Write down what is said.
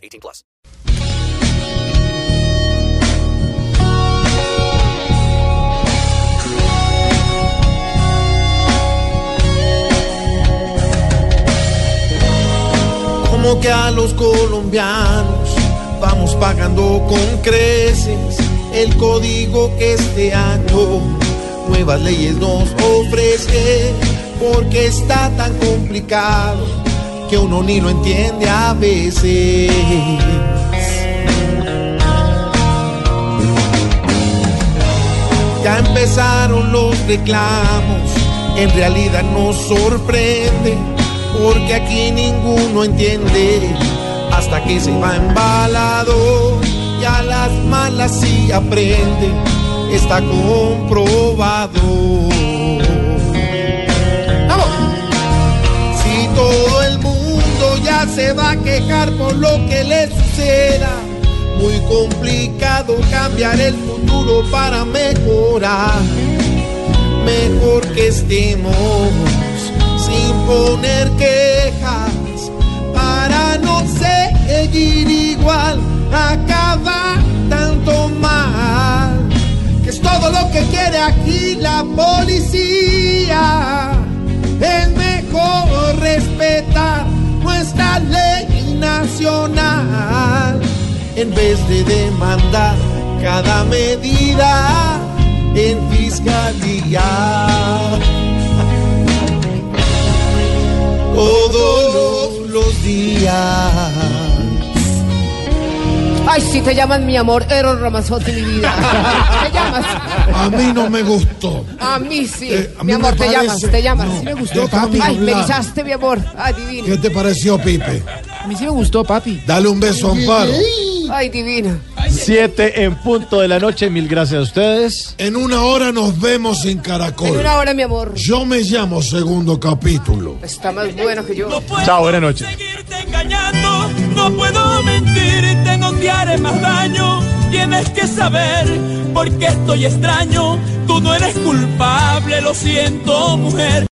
18 plus. Como que a los colombianos vamos pagando con creces el código que este año nuevas leyes nos ofrece, porque está tan complicado que uno ni lo entiende a veces. Ya empezaron los reclamos, en realidad nos sorprende, porque aquí ninguno entiende hasta que se va embalado y a las malas sí aprende, está comprobado. Se va a quejar por lo que le suceda, muy complicado cambiar el futuro para mejorar. Mejor que estemos sin poner quejas para no seguir igual acaba tanto mal, que es todo lo que quiere aquí la policía. En vez de demandar cada medida en fiscalía. Todos los días. Ay, si te llaman mi amor, Eros Ramazotti, mi vida. ¿Te llamas? A mí no me gustó. A mí sí. Eh, a mi mí amor, te parece- llamas, te llamas. No, Sí me gustó, papi. Ay, me erizaste, mi amor. Ay, divino. ¿Qué te pareció, Pipe? A mí sí me gustó, papi. Dale un beso a Amparo. Ay, divino. Siete en punto de la noche, mil gracias a ustedes. En una hora nos vemos en En Caracol. una hora, mi amor. Yo me llamo segundo capítulo. Está más bueno que yo. Chao, buenas noches. seguirte engañando, no puedo mentirte, no te haré más daño. Tienes que saber por qué estoy extraño. Tú no eres culpable, lo siento, mujer.